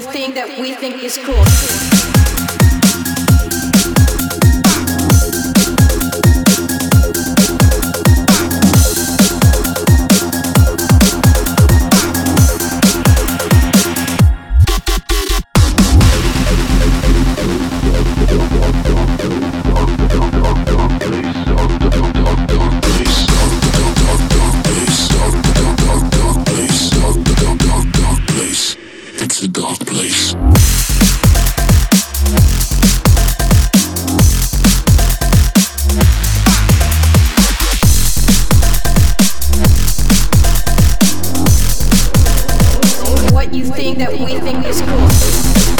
you think that we think is cool. A dark place. What you think that we think is cool.